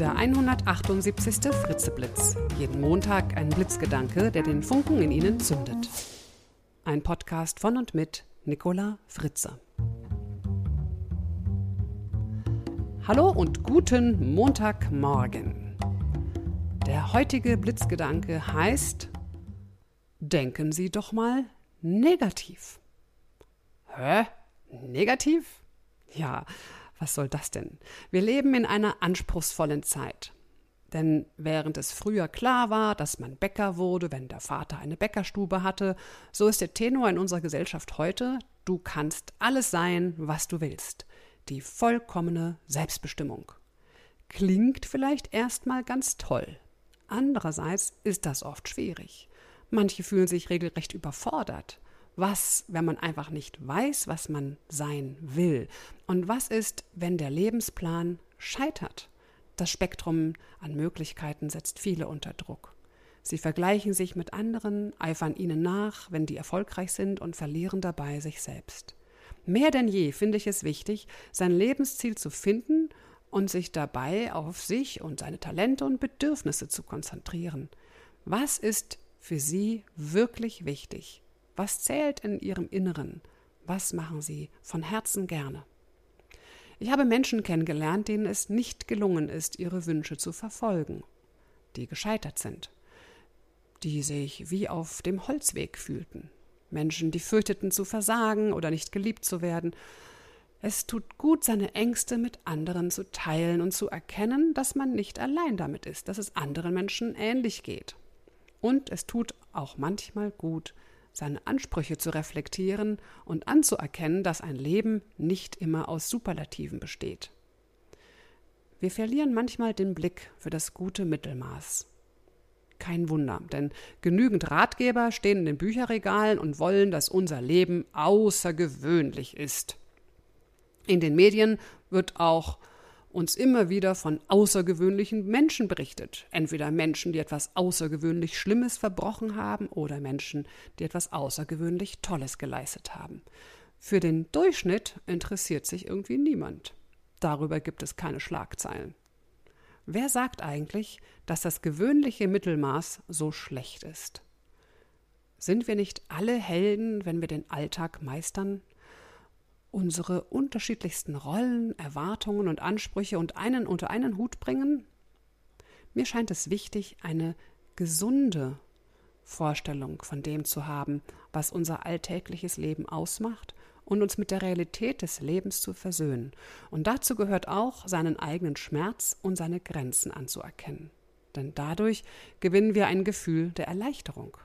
Der 178. Fritzeblitz. Jeden Montag ein Blitzgedanke, der den Funken in Ihnen zündet. Ein Podcast von und mit Nicola Fritze. Hallo und guten Montagmorgen. Der heutige Blitzgedanke heißt Denken Sie doch mal negativ. Hä? Negativ? Ja, was soll das denn? Wir leben in einer anspruchsvollen Zeit. Denn während es früher klar war, dass man Bäcker wurde, wenn der Vater eine Bäckerstube hatte, so ist der Tenor in unserer Gesellschaft heute, du kannst alles sein, was du willst. Die vollkommene Selbstbestimmung. Klingt vielleicht erstmal ganz toll. Andererseits ist das oft schwierig. Manche fühlen sich regelrecht überfordert. Was, wenn man einfach nicht weiß, was man sein will? Und was ist, wenn der Lebensplan scheitert? Das Spektrum an Möglichkeiten setzt viele unter Druck. Sie vergleichen sich mit anderen, eifern ihnen nach, wenn die erfolgreich sind und verlieren dabei sich selbst. Mehr denn je finde ich es wichtig, sein Lebensziel zu finden und sich dabei auf sich und seine Talente und Bedürfnisse zu konzentrieren. Was ist für Sie wirklich wichtig? Was zählt in Ihrem Inneren? Was machen Sie von Herzen gerne? Ich habe Menschen kennengelernt, denen es nicht gelungen ist, ihre Wünsche zu verfolgen, die gescheitert sind, die sich wie auf dem Holzweg fühlten, Menschen, die fürchteten zu versagen oder nicht geliebt zu werden. Es tut gut, seine Ängste mit anderen zu teilen und zu erkennen, dass man nicht allein damit ist, dass es anderen Menschen ähnlich geht. Und es tut auch manchmal gut, seine Ansprüche zu reflektieren und anzuerkennen, dass ein Leben nicht immer aus Superlativen besteht. Wir verlieren manchmal den Blick für das gute Mittelmaß. Kein Wunder, denn genügend Ratgeber stehen in den Bücherregalen und wollen, dass unser Leben außergewöhnlich ist. In den Medien wird auch uns immer wieder von außergewöhnlichen Menschen berichtet. Entweder Menschen, die etwas außergewöhnlich Schlimmes verbrochen haben oder Menschen, die etwas außergewöhnlich Tolles geleistet haben. Für den Durchschnitt interessiert sich irgendwie niemand. Darüber gibt es keine Schlagzeilen. Wer sagt eigentlich, dass das gewöhnliche Mittelmaß so schlecht ist? Sind wir nicht alle Helden, wenn wir den Alltag meistern unsere unterschiedlichsten Rollen, Erwartungen und Ansprüche und einen unter einen Hut bringen? Mir scheint es wichtig, eine gesunde Vorstellung von dem zu haben, was unser alltägliches Leben ausmacht und uns mit der Realität des Lebens zu versöhnen. Und dazu gehört auch, seinen eigenen Schmerz und seine Grenzen anzuerkennen. Denn dadurch gewinnen wir ein Gefühl der Erleichterung.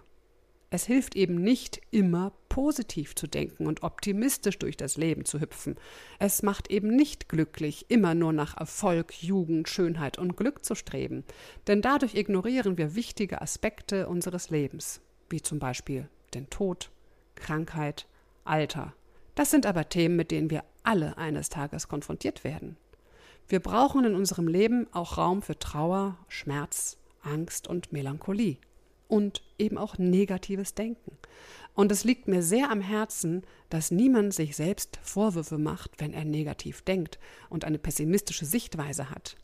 Es hilft eben nicht immer positiv zu denken und optimistisch durch das Leben zu hüpfen. Es macht eben nicht glücklich, immer nur nach Erfolg, Jugend, Schönheit und Glück zu streben. Denn dadurch ignorieren wir wichtige Aspekte unseres Lebens, wie zum Beispiel den Tod, Krankheit, Alter. Das sind aber Themen, mit denen wir alle eines Tages konfrontiert werden. Wir brauchen in unserem Leben auch Raum für Trauer, Schmerz, Angst und Melancholie und eben auch negatives Denken. Und es liegt mir sehr am Herzen, dass niemand sich selbst Vorwürfe macht, wenn er negativ denkt und eine pessimistische Sichtweise hat.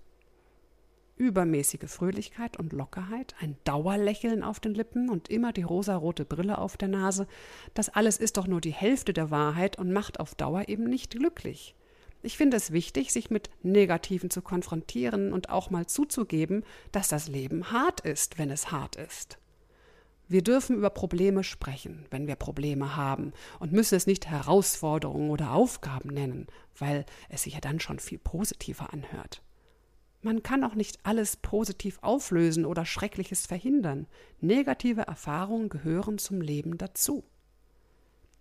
Übermäßige Fröhlichkeit und Lockerheit, ein Dauerlächeln auf den Lippen und immer die rosarote Brille auf der Nase, das alles ist doch nur die Hälfte der Wahrheit und macht auf Dauer eben nicht glücklich. Ich finde es wichtig, sich mit Negativen zu konfrontieren und auch mal zuzugeben, dass das Leben hart ist, wenn es hart ist. Wir dürfen über Probleme sprechen, wenn wir Probleme haben, und müssen es nicht Herausforderungen oder Aufgaben nennen, weil es sich ja dann schon viel positiver anhört. Man kann auch nicht alles positiv auflösen oder Schreckliches verhindern. Negative Erfahrungen gehören zum Leben dazu.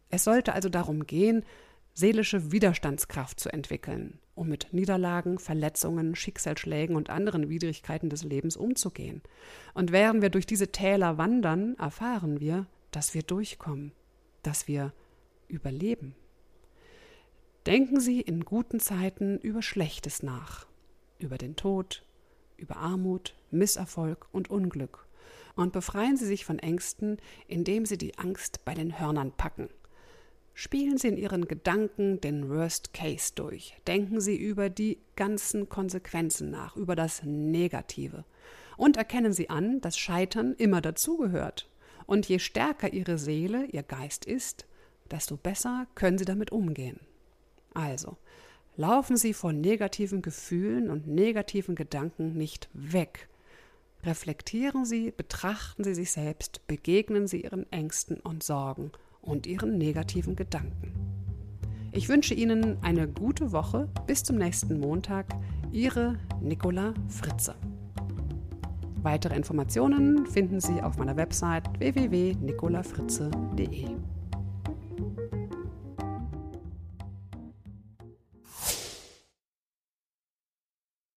Es sollte also darum gehen, seelische Widerstandskraft zu entwickeln, um mit Niederlagen, Verletzungen, Schicksalsschlägen und anderen Widrigkeiten des Lebens umzugehen. Und während wir durch diese Täler wandern, erfahren wir, dass wir durchkommen, dass wir überleben. Denken Sie in guten Zeiten über Schlechtes nach, über den Tod, über Armut, Misserfolg und Unglück, und befreien Sie sich von Ängsten, indem Sie die Angst bei den Hörnern packen – Spielen Sie in Ihren Gedanken den Worst Case durch. Denken Sie über die ganzen Konsequenzen nach, über das Negative. Und erkennen Sie an, dass Scheitern immer dazugehört. Und je stärker Ihre Seele, Ihr Geist ist, desto besser können Sie damit umgehen. Also, laufen Sie vor negativen Gefühlen und negativen Gedanken nicht weg. Reflektieren Sie, betrachten Sie sich selbst, begegnen Sie Ihren Ängsten und Sorgen – und ihren negativen Gedanken. Ich wünsche Ihnen eine gute Woche. Bis zum nächsten Montag. Ihre Nicola Fritze. Weitere Informationen finden Sie auf meiner Website www.nicolafritze.de.